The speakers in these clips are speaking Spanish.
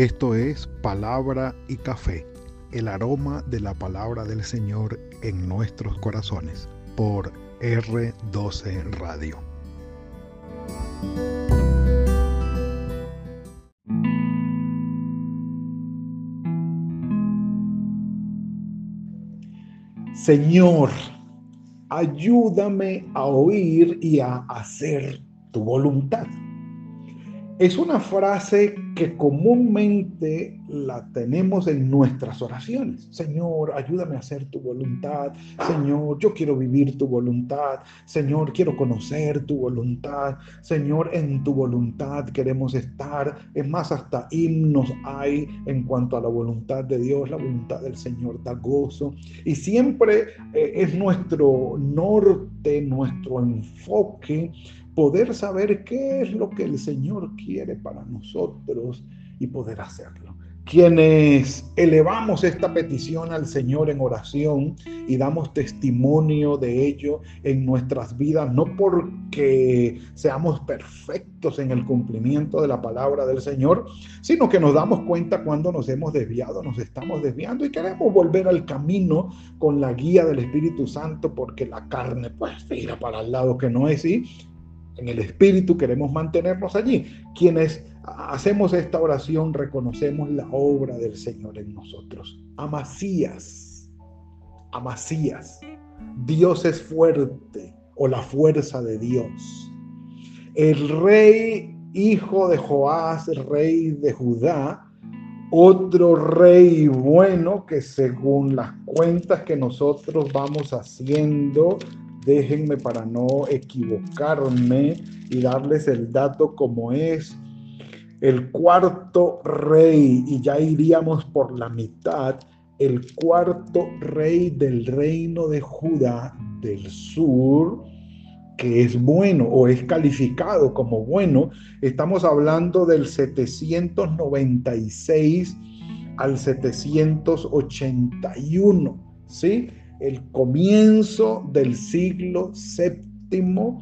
Esto es Palabra y Café, el aroma de la palabra del Señor en nuestros corazones, por R12 Radio. Señor, ayúdame a oír y a hacer tu voluntad. Es una frase que comúnmente la tenemos en nuestras oraciones. Señor, ayúdame a hacer tu voluntad. Señor, yo quiero vivir tu voluntad. Señor, quiero conocer tu voluntad. Señor, en tu voluntad queremos estar. Es más, hasta himnos hay en cuanto a la voluntad de Dios. La voluntad del Señor da gozo. Y siempre eh, es nuestro norte, nuestro enfoque poder saber qué es lo que el Señor quiere para nosotros y poder hacerlo. Quienes elevamos esta petición al Señor en oración y damos testimonio de ello en nuestras vidas, no porque seamos perfectos en el cumplimiento de la palabra del Señor, sino que nos damos cuenta cuando nos hemos desviado, nos estamos desviando y queremos volver al camino con la guía del Espíritu Santo porque la carne pues tira para el lado que no es y en el Espíritu queremos mantenernos allí. Quienes hacemos esta oración reconocemos la obra del Señor en nosotros. Amasías, Amasías, Dios es fuerte o la fuerza de Dios. El rey hijo de Joás, rey de Judá, otro rey bueno que según las cuentas que nosotros vamos haciendo déjenme para no equivocarme y darles el dato como es. El cuarto rey, y ya iríamos por la mitad, el cuarto rey del reino de Judá del sur, que es bueno o es calificado como bueno, estamos hablando del 796 al 781, ¿sí? El comienzo del siglo séptimo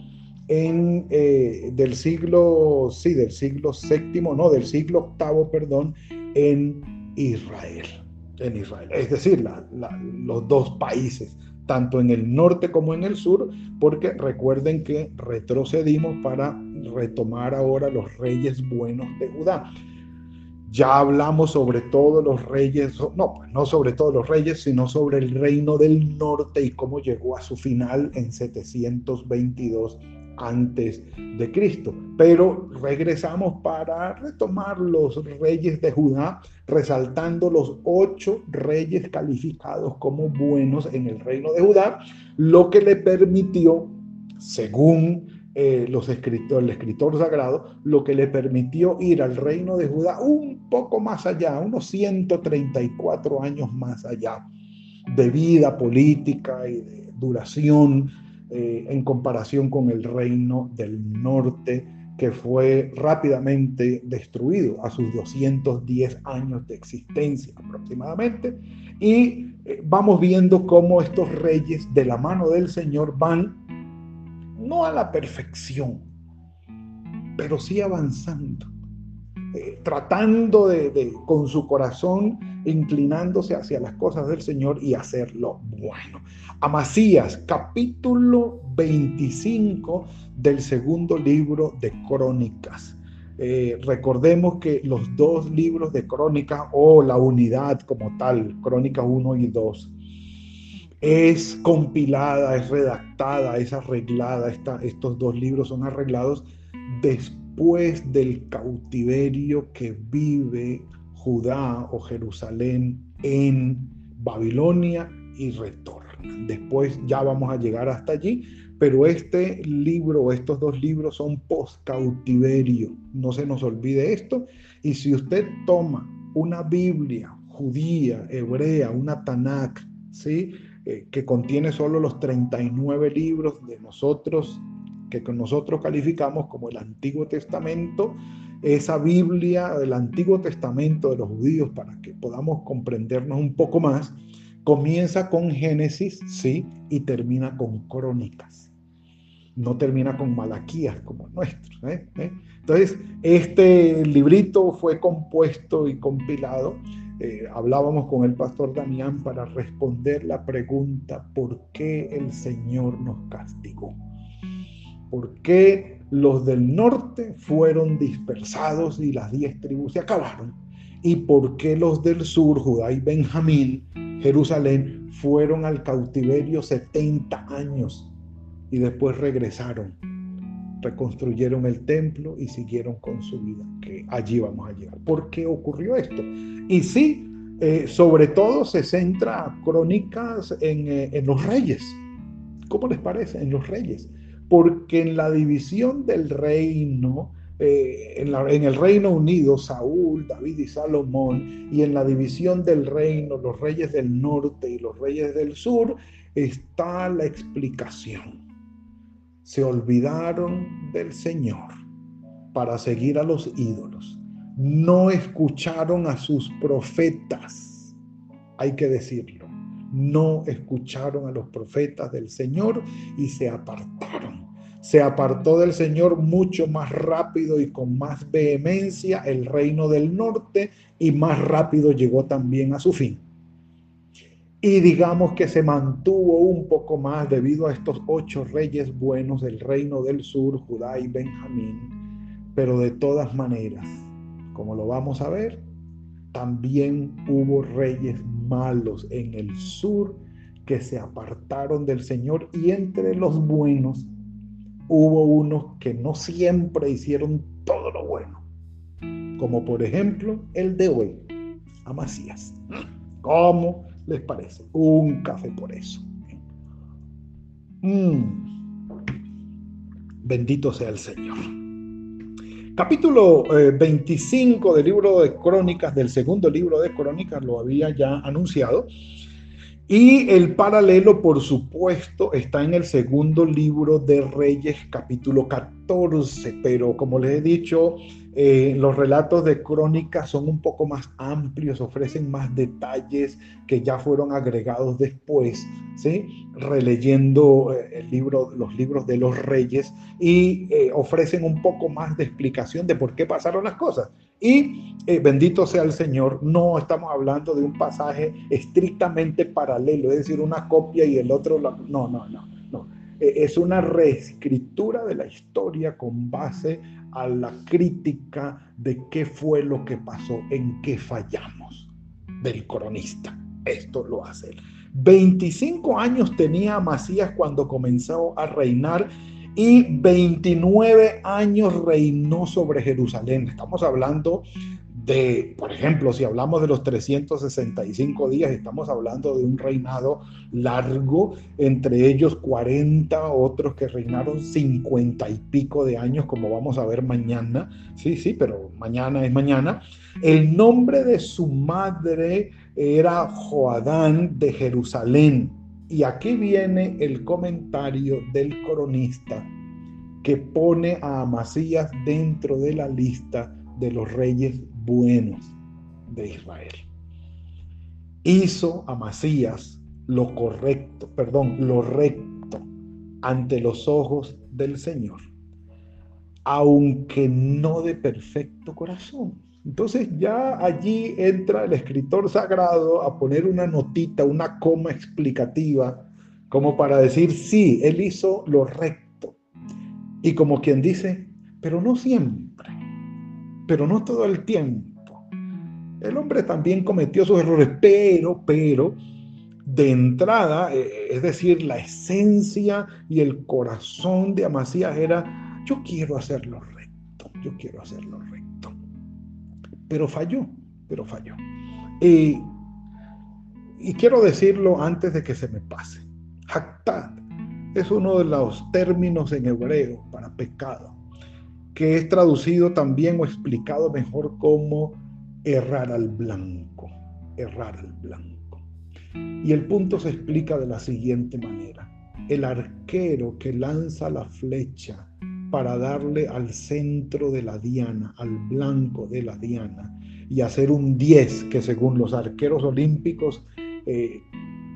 en, eh, del siglo, sí, del siglo séptimo, no, del siglo octavo, perdón, en Israel, en Israel. Es decir, los dos países, tanto en el norte como en el sur, porque recuerden que retrocedimos para retomar ahora los reyes buenos de Judá. Ya hablamos sobre todos los reyes, no, pues no sobre todos los reyes, sino sobre el reino del norte y cómo llegó a su final en 722 antes de Cristo. Pero regresamos para retomar los reyes de Judá, resaltando los ocho reyes calificados como buenos en el reino de Judá, lo que le permitió, según eh, los escritores, el escritor sagrado, lo que le permitió ir al reino de Judá un poco más allá, unos 134 años más allá, de vida política y de duración eh, en comparación con el reino del norte, que fue rápidamente destruido a sus 210 años de existencia aproximadamente. Y eh, vamos viendo cómo estos reyes de la mano del Señor van no a la perfección, pero sí avanzando, eh, tratando de, con su corazón, inclinándose hacia las cosas del Señor y hacerlo bueno. Amasías, capítulo 25 del segundo libro de Crónicas. Eh, recordemos que los dos libros de Crónicas o la unidad como tal, Crónicas 1 y 2, es compilada, es redactada, es arreglada, estos dos libros son arreglados después del cautiverio que vive Judá o Jerusalén en Babilonia y retorna. Después ya vamos a llegar hasta allí, pero este libro estos dos libros son post cautiverio. No se nos olvide esto. Y si usted toma una Biblia judía, hebrea, una Tanakh, ¿sí? Eh, que contiene solo los 39 libros de nosotros, que nosotros calificamos como el Antiguo Testamento, esa Biblia del Antiguo Testamento de los judíos, para que podamos comprendernos un poco más, comienza con Génesis, sí, y termina con Crónicas. no termina con Malaquías como nuestro. ¿eh? ¿Eh? Entonces, este librito fue compuesto y compilado. Eh, hablábamos con el pastor Damián para responder la pregunta, ¿por qué el Señor nos castigó? ¿Por qué los del norte fueron dispersados y las diez tribus se acabaron? ¿Y por qué los del sur, Judá y Benjamín, Jerusalén, fueron al cautiverio 70 años y después regresaron? Reconstruyeron el templo y siguieron con su vida, que allí vamos a llegar. ¿Por qué ocurrió esto? Y sí, eh, sobre todo se centra crónicas en, eh, en los reyes. ¿Cómo les parece? En los reyes porque en la división del reino, eh, en, el Reino Unido, Saúl, David y Salomón, y en la división del reino, los reyes del norte y los reyes del sur, está la explicación. Se olvidaron del Señor para seguir a los ídolos. No escucharon a sus profetas, hay que decirlo. No escucharon a los profetas del Señor y se apartaron se apartó del Señor mucho más rápido y con más vehemencia el reino del norte y más rápido llegó también a su fin. Y digamos que se mantuvo un poco más debido a estos ocho reyes buenos del reino del sur, Judá y Benjamín. Pero de todas maneras, como lo vamos a ver, también hubo reyes malos en el sur que se apartaron del Señor y entre los buenos hubo unos que no siempre hicieron todo lo bueno, como por ejemplo el de hoy, Amasías. ¿Cómo les parece? Un café por eso. Mm. Bendito sea el Señor. Capítulo 25 eh, del libro de Crónicas, del segundo libro de Crónicas, lo había ya anunciado. Y el paralelo, por supuesto, está en el segundo libro de Reyes, capítulo 14, pero como les he dicho, eh, los relatos de crónicas son un poco más amplios, ofrecen más detalles que ya fueron agregados después, ¿sí? releyendo eh, el libro, los libros de los reyes y eh, ofrecen un poco más de explicación de por qué pasaron las cosas. Y bendito sea el Señor, no estamos hablando de un pasaje estrictamente paralelo, es decir, una copia y el otro, no, no, no, no. Es una reescritura de la historia con base a la crítica de qué fue lo que pasó, en qué fallamos del cronista. Esto lo hace él. 25 años tenía Macías cuando comenzó a reinar y 29 años reinó sobre Jerusalén. Estamos hablando de, por ejemplo, si hablamos de los 365 días, estamos hablando de un reinado largo, entre ellos 40 otros que reinaron 50 y pico de años, como vamos a ver mañana. Sí, sí, pero mañana es mañana. El nombre de su madre era Joadán de Jerusalén. Y aquí viene el comentario del cronista que pone a Amasías dentro de la lista de los reyes buenos de Israel. Hizo a Masías lo correcto, perdón, lo recto ante los ojos del Señor, aunque no de perfecto corazón. Entonces ya allí entra el escritor sagrado a poner una notita, una coma explicativa, como para decir, sí, él hizo lo recto. Y como quien dice, pero no siempre pero no todo el tiempo. El hombre también cometió sus errores, pero, pero, de entrada, eh, es decir, la esencia y el corazón de Amasías era, yo quiero hacerlo recto, yo quiero hacerlo recto. Pero falló, pero falló. Y, y quiero decirlo antes de que se me pase. Haktad es uno de los términos en hebreo para pecado que es traducido también o explicado mejor como errar al blanco, errar al blanco. Y el punto se explica de la siguiente manera. El arquero que lanza la flecha para darle al centro de la diana, al blanco de la diana, y hacer un 10, que según los arqueros olímpicos eh,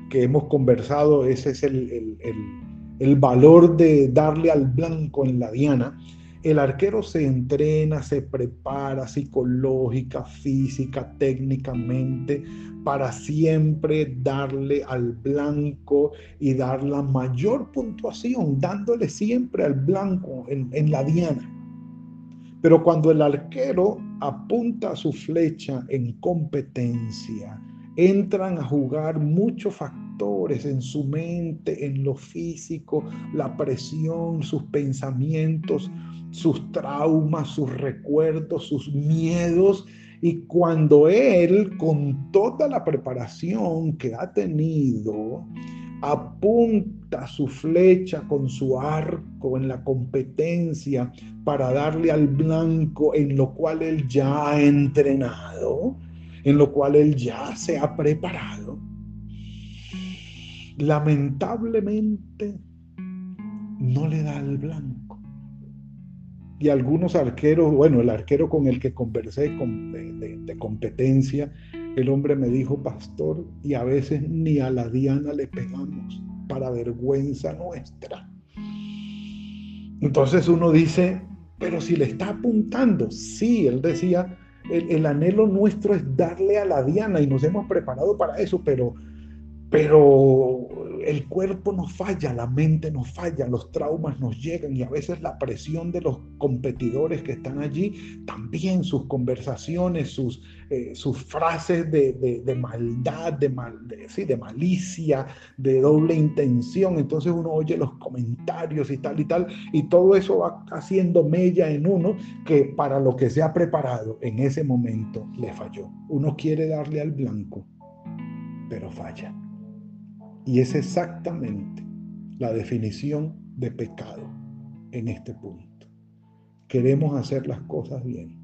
que hemos conversado, ese es el, el valor de darle al blanco en la diana, el arquero se entrena, se prepara psicológica, física, técnicamente, para siempre darle al blanco y dar la mayor puntuación, dándole siempre al blanco en, la diana. Pero cuando el arquero apunta su flecha en competencia, entran a jugar muchos factores en su mente, en lo físico, la presión, sus pensamientos, sus traumas, sus recuerdos, sus miedos. Y cuando él, con toda la preparación que ha tenido, apunta su flecha con su arco en la competencia para darle al blanco en lo cual él ya ha entrenado, en lo cual él ya se ha preparado, lamentablemente no le da al blanco. Y algunos arqueros, bueno, el arquero con el que conversé con, de, competencia, el hombre me dijo, pastor, y a veces ni a la diana le pegamos para vergüenza nuestra. Entonces uno dice, pero si le está apuntando, sí, él decía, el, anhelo nuestro es darle a la diana y nos hemos preparado para eso, pero, pero el cuerpo nos falla, la mente nos falla, los traumas nos llegan y a veces la presión de los competidores que están allí, también sus conversaciones, sus, eh, sus frases de, maldad, de, mal, sí, de malicia, de doble intención. Entonces uno oye los comentarios y tal y tal, y todo eso va haciendo mella en uno que para lo que se ha preparado en ese momento le falló. Uno quiere darle al blanco, pero falla. Y es exactamente la definición de pecado en este punto. Queremos hacer las cosas bien,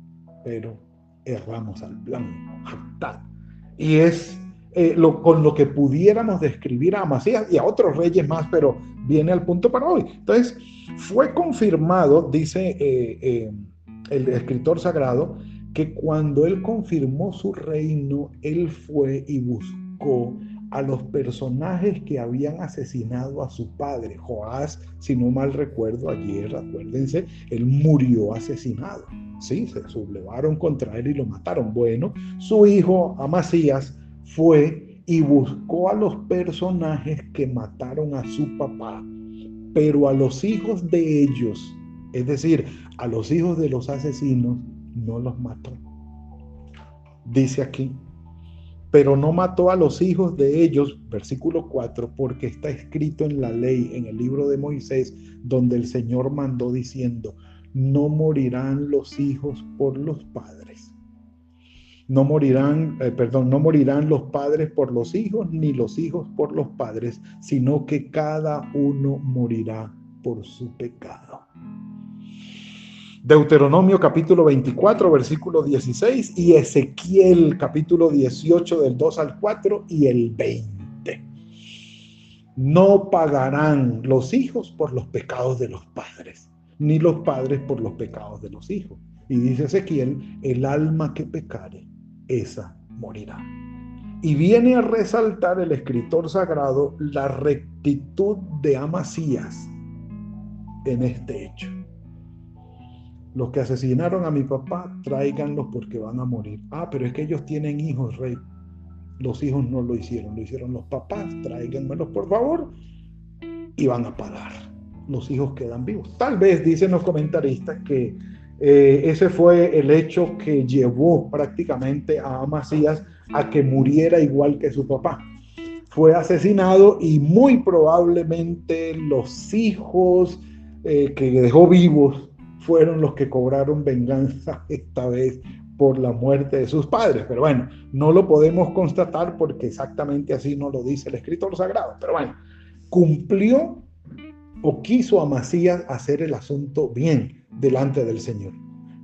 pero erramos al blanco. Y es eh, con lo que pudiéramos describir a Amasías y a otros reyes más, pero viene al punto para hoy. Entonces, fue confirmado, dice eh, eh, el escritor sagrado, que cuando él confirmó su reino, él fue y buscó a los personajes que habían asesinado a su padre. Joás, si no mal recuerdo, ayer, acuérdense, él murió asesinado. Sí, se sublevaron contra él y lo mataron. Bueno, su hijo Amasías fue y buscó a los personajes que mataron a su papá, pero a los hijos de ellos, es decir, a los hijos de los asesinos, no los mató. Dice aquí, pero no mató a los hijos de ellos, versículo 4, porque está escrito en la ley, en el libro de Moisés, donde el Señor mandó diciendo, no morirán los hijos por los padres. No morirán, eh, perdón, no morirán los padres por los hijos, ni los hijos por los padres, sino que cada uno morirá por su pecado. Deuteronomio capítulo 24, versículo 16 y Ezequiel capítulo 18 del 2 al 4 y el 20. No pagarán los hijos por los pecados de los padres, ni los padres por los pecados de los hijos. Y dice Ezequiel, el alma que pecare, esa morirá. Y viene a resaltar el escritor sagrado la rectitud de Amasías en este hecho. Los que asesinaron a mi papá, tráiganlos porque van a morir. Ah, pero es que ellos tienen hijos, rey. Los hijos no lo hicieron, lo hicieron los papás, tráiganmelos por favor y van a pagar. Los hijos quedan vivos. Tal vez dicen los comentaristas que eh, ese fue el hecho que llevó prácticamente a Amasías a que muriera igual que su papá. Fue asesinado y muy probablemente los hijos eh, que dejó vivos fueron los que cobraron venganza esta vez por la muerte de sus padres. Pero bueno, no lo podemos constatar porque exactamente así no lo dice el escritor sagrado. Pero bueno, cumplió o quiso Amasías hacer el asunto bien delante del Señor.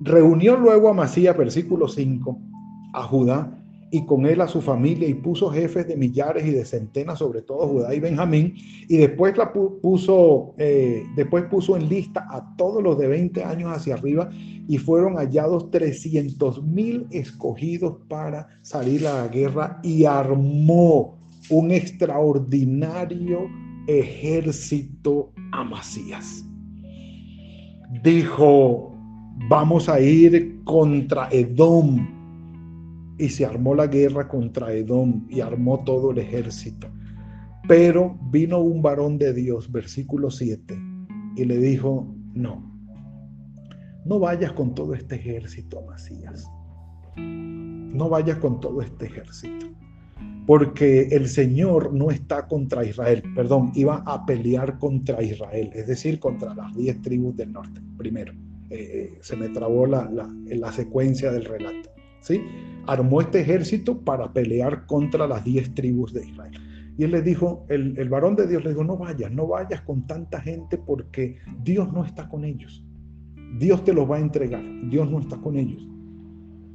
Reunió luego Amasías, versículo 5, a Judá y con él a su familia y puso jefes de millares y de centenas sobre todo Judá y Benjamín y después la puso eh, después puso en lista a todos los de 20 años hacia arriba y fueron hallados 300 mil escogidos para salir a la guerra y armó un extraordinario ejército Amasías. Dijo, vamos a ir contra Edom. Y se armó la guerra contra Edom y armó todo el ejército. Pero vino un varón de Dios, versículo 7, y le dijo, no, no vayas con todo este ejército, Amasías. No vayas con todo este ejército porque el Señor no está contra Israel, perdón, iba a pelear contra Israel, es decir, contra las diez tribus del norte, primero. Eh, eh, se me trabó la, la, secuencia del relato. Armó este ejército para pelear contra las diez tribus de Israel. Y él le dijo, el, el varón de Dios le dijo, no vayas, no vayas con tanta gente porque Dios no está con ellos. Dios te los va a entregar, Dios no está con ellos.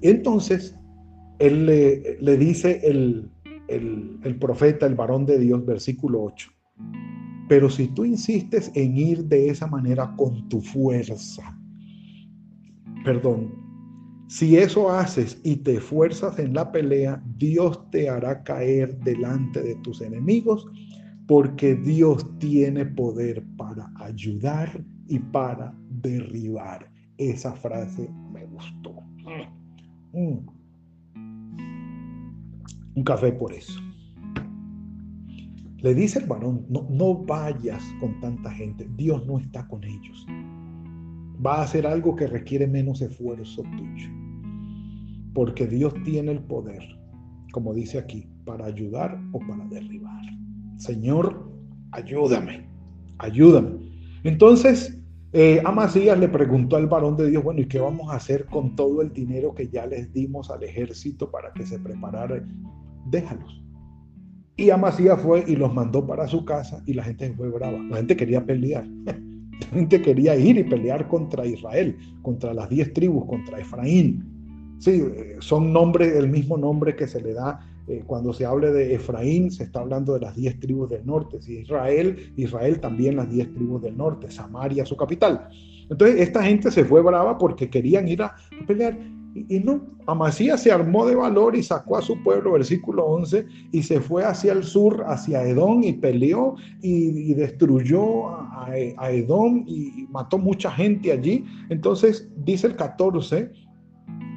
Entonces, él le, le dice el, el, profeta, el varón de Dios, versículo 8. Pero si tú insistes en ir de esa manera con tu fuerza, perdón, si eso haces y te esfuerzas en la pelea, Dios te hará caer delante de tus enemigos, porque Dios tiene poder para ayudar y para derribar. Esa frase me gustó. Mm un café por eso. Le dice el varón, no, no vayas con tanta gente, Dios no está con ellos. Va a hacer algo que requiere menos esfuerzo tuyo. Porque Dios tiene el poder, como dice aquí, para ayudar o para derribar. Señor, ayúdame, ayúdame. Entonces, eh, Amasías le preguntó al varón de Dios, bueno, ¿y qué vamos a hacer con todo el dinero que ya les dimos al ejército para que se preparara déjalos. Y Amasías fue y los mandó para su casa y la gente fue brava. La gente quería pelear. Quería ir y pelear contra Israel, contra las diez tribus, contra Efraín. Sí, eh, son nombres, el mismo nombre que se le da eh, cuando se hable de Efraín, se está hablando de las diez tribus del norte. Si Israel, Israel también las diez tribus del norte, Samaria su capital. Entonces esta gente se fue brava porque querían ir a pelear y, no, Amasías se armó de valor y sacó a su pueblo, versículo 11, y se fue hacia el sur, hacia Edom, y peleó y, destruyó a, a, Edom y mató mucha gente allí. Entonces dice el 14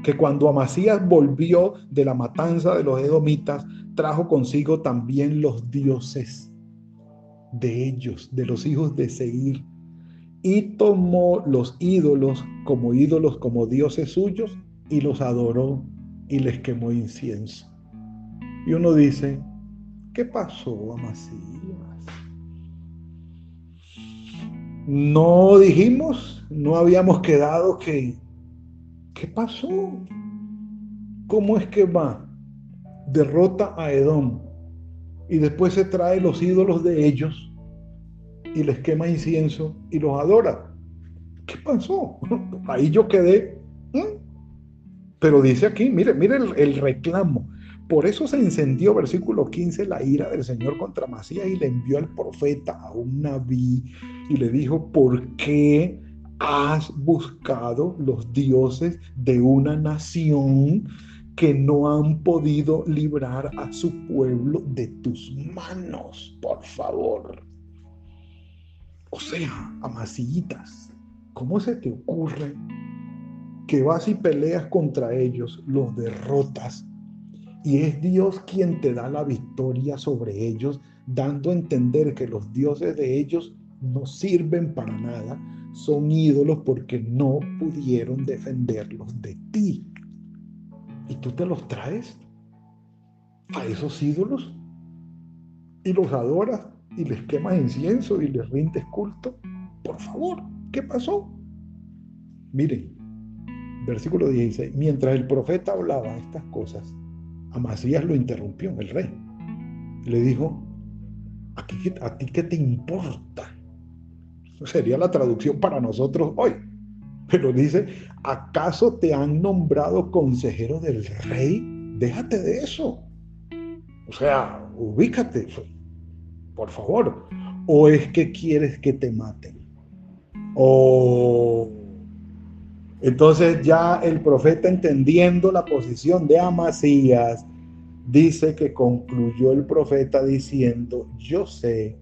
que cuando Amasías volvió de la matanza de los edomitas, trajo consigo también los dioses de ellos, de los hijos de Seir, y tomó los ídolos como ídolos, como dioses suyos, y los adoró y les quemó incienso. Y uno dice, ¿qué pasó, Amasías? No dijimos, no habíamos quedado que, ¿qué pasó? ¿Cómo es que va? Derrota a Edom y después se trae los ídolos de ellos y les quema incienso y los adora. ¿Qué pasó? Ahí yo quedé. Pero dice aquí, mire, mire el, reclamo. Por eso se encendió, versículo 15, la ira del Señor contra Masías y le envió al profeta a un naví y le dijo, ¿por qué has buscado los dioses de una nación que no han podido librar a su pueblo de tus manos? Por favor. O sea, amasillitas, ¿cómo se te ocurre que vas y peleas contra ellos, los derrotas. Y es Dios quien te da la victoria sobre ellos, dando a entender que los dioses de ellos no sirven para nada, son ídolos porque no pudieron defenderlos de ti. Y tú te los traes a esos ídolos y los adoras y les quemas incienso y les rindes culto. Por favor, ¿qué pasó? Miren, versículo 16, mientras el profeta hablaba estas cosas, Amasías lo interrumpió, el rey. Le dijo, ¿a ¿a ti qué te importa? Sería la traducción para nosotros hoy. Pero dice, ¿acaso te han nombrado consejero del rey? Déjate de eso. O sea, ubícate, por favor. ¿O es que quieres que te maten? ¿O entonces ya el profeta entendiendo la posición de Amasías, dice que concluyó el profeta diciendo, yo sé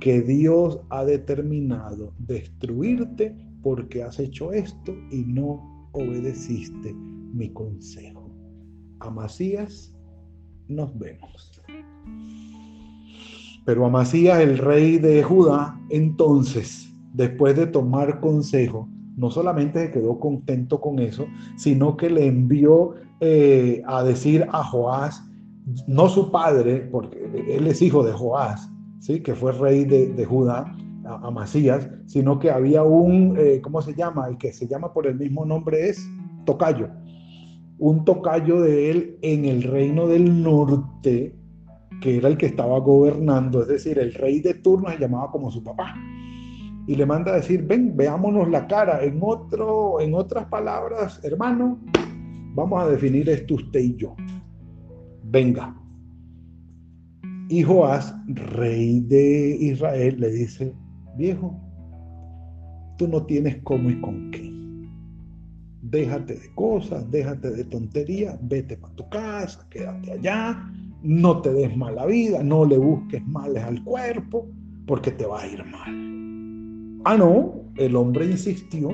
que Dios ha determinado destruirte porque has hecho esto y no obedeciste mi consejo. Amasías, nos vemos. Pero Amasías, el rey de Judá, entonces, después de tomar consejo, no solamente se quedó contento con eso, sino que le envió eh, a decir a Joás, no su padre, porque él es hijo de Joás, ¿sí? que fue rey de, Judá, Amasías, sino que había un, eh, ¿cómo se llama? El que se llama por el mismo nombre es Tocayo, un tocayo de él en el reino del norte, que era el que estaba gobernando, es decir, el rey de turno se llamaba como su papá. Y le manda a decir, ven, veámonos la cara. En, otro, en otras palabras, hermano, vamos a definir esto usted y yo. Venga. Y Joás, rey de Israel, le dice, viejo, tú no tienes cómo y con qué déjate de cosas, déjate de tonterías, vete para tu casa, quédate allá, no te des mala vida, no le busques males al cuerpo, porque te va a ir mal. Ah, no, el hombre insistió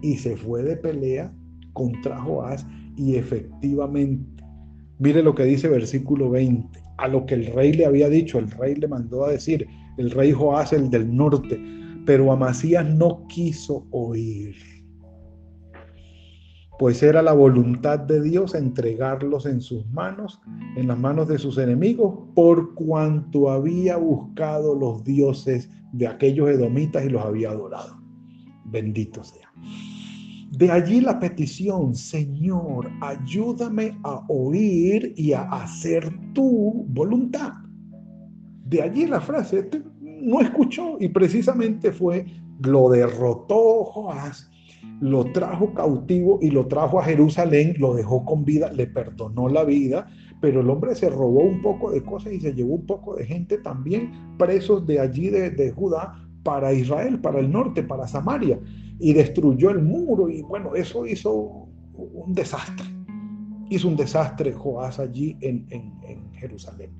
y se fue de pelea contra Joás y efectivamente, mire lo que dice versículo 20, a lo que el rey le había dicho, el rey le mandó a decir, el rey Joás, el del norte, pero Amasías no quiso oír pues era la voluntad de Dios entregarlos en sus manos, en las manos de sus enemigos, por cuanto había buscado los dioses de aquellos edomitas y los había adorado. Bendito sea. De allí la petición, Señor, ayúdame a oír y a hacer tu voluntad. De allí la frase, no escuchó y precisamente fue, lo derrotó Joás lo trajo cautivo y lo trajo a Jerusalén, lo dejó con vida, le perdonó la vida, pero el hombre se robó un poco de cosas y se llevó un poco de gente también presos de allí de, Judá para Israel, para el norte, para Samaria, y destruyó el muro y bueno, eso hizo un desastre. Hizo un desastre Joás allí en, Jerusalén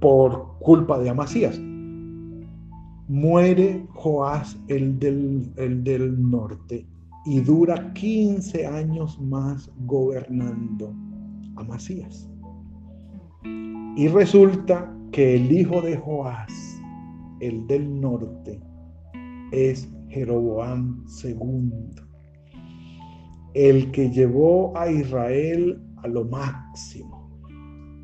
por culpa de Amasías muere Joás, el del, el del norte, y dura 15 años más gobernando Amasías. Y resulta que el hijo de Joás, el del norte, es Jeroboam II, el que llevó a Israel a lo máximo.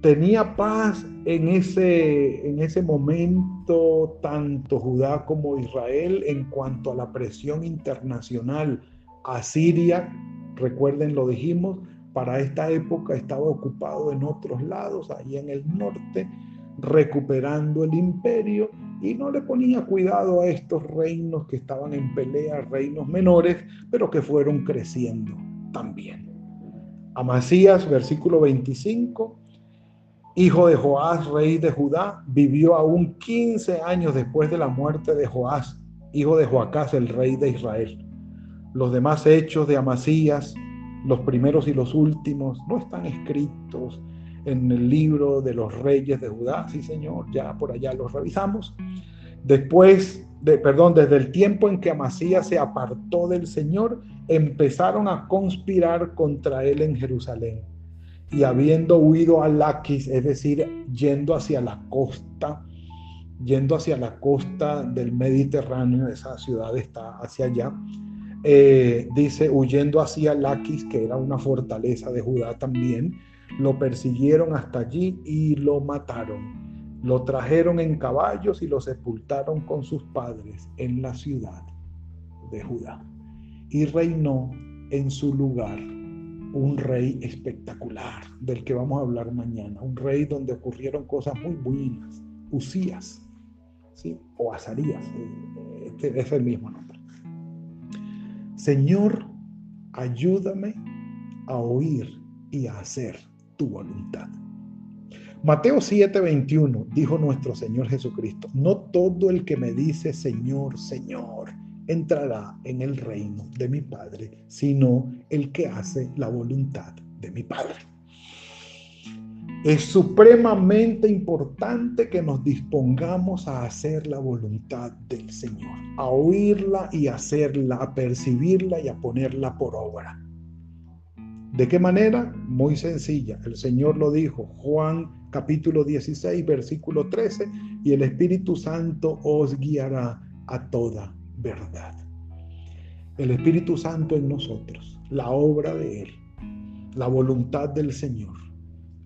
Tenía paz en ese, en ese momento tanto Judá como Israel en cuanto a la presión internacional Asiria, recuerden, lo dijimos, para esta época estaba ocupado en otros lados, ahí en el norte, recuperando el imperio y no le ponía cuidado a estos reinos que estaban en pelea, reinos menores, pero que fueron creciendo también. Amasías, versículo 25, hijo de Joás, rey de Judá, vivió aún 15 años después de la muerte de Joás, hijo de Joacás, el rey de Israel. Los demás hechos de Amasías, los primeros y los últimos, no están escritos en el libro de los reyes de Judá. Sí, Señor, ya por allá los revisamos. Después, de, perdón, desde el tiempo en que Amasías se apartó del Señor, empezaron a conspirar contra él en Jerusalén. Y habiendo huido a Laquis, es decir, yendo hacia la costa, yendo hacia la costa del Mediterráneo, esa ciudad está hacia allá, eh, dice, huyendo hacia Laquis, que era una fortaleza de Judá también, lo persiguieron hasta allí y lo mataron. Lo trajeron en caballos y lo sepultaron con sus padres en la ciudad de Judá. Y reinó en su lugar un rey espectacular, del que vamos a hablar mañana, un rey donde ocurrieron cosas muy buenas, Usías, ¿sí? o Azarías, eh, este es el mismo nombre. Señor, ayúdame a oír y a hacer tu voluntad. Mateo 7:21 dijo nuestro Señor Jesucristo, no todo el que me dice Señor, Señor, entrará en el reino de mi Padre, sino el que hace la voluntad de mi Padre. Es supremamente importante que nos dispongamos a hacer la voluntad del Señor, a oírla y hacerla, a percibirla y a ponerla por obra. ¿De qué manera? Muy sencilla. El Señor lo dijo, Juan capítulo 16, versículo 13, y el Espíritu Santo os guiará a toda verdad. El Espíritu Santo en nosotros, la obra de Él, la voluntad del Señor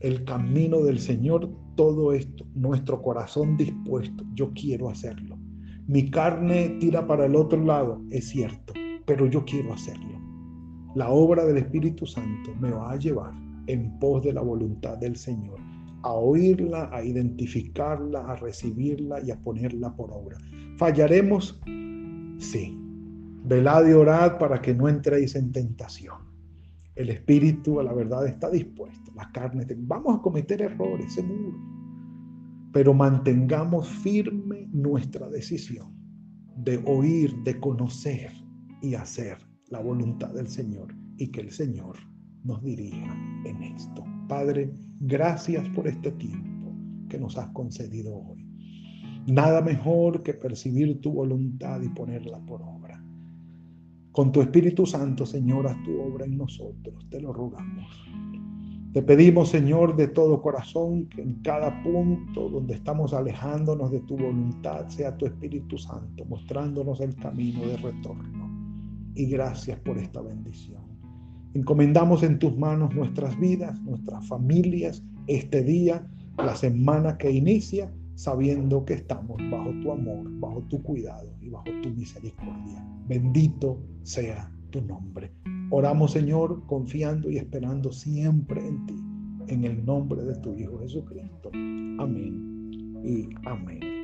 el camino del Señor, todo esto, nuestro corazón dispuesto, yo quiero hacerlo. Mi carne tira para el otro lado, es cierto, pero yo quiero hacerlo. La obra del Espíritu Santo me va a llevar en pos de la voluntad del Señor, a oírla, a identificarla, a recibirla y a ponerla por obra. ¿Fallaremos? Sí. Velad y orad para que no entréis en tentación. El espíritu a la verdad está dispuesto, la carne, vamos a cometer errores, seguro, pero mantengamos firme nuestra decisión de oír, de conocer y hacer la voluntad del Señor y que el Señor nos dirija en esto. Padre, gracias por este tiempo que nos has concedido hoy. Nada mejor que percibir tu voluntad y ponerla por obra. Con tu Espíritu Santo, Señor, haz tu obra en nosotros, te lo rogamos. Te pedimos, Señor, de todo corazón, que en cada punto donde estamos alejándonos de tu voluntad, sea tu Espíritu Santo mostrándonos el camino de retorno. Y gracias por esta bendición. Encomendamos en tus manos nuestras vidas, nuestras familias, este día, la semana que inicia, sabiendo que estamos bajo tu amor, bajo tu cuidado y bajo tu misericordia. Bendito sea tu nombre. Oramos, Señor, confiando y esperando siempre en ti, en el nombre de tu Hijo Jesucristo. Amén y amén.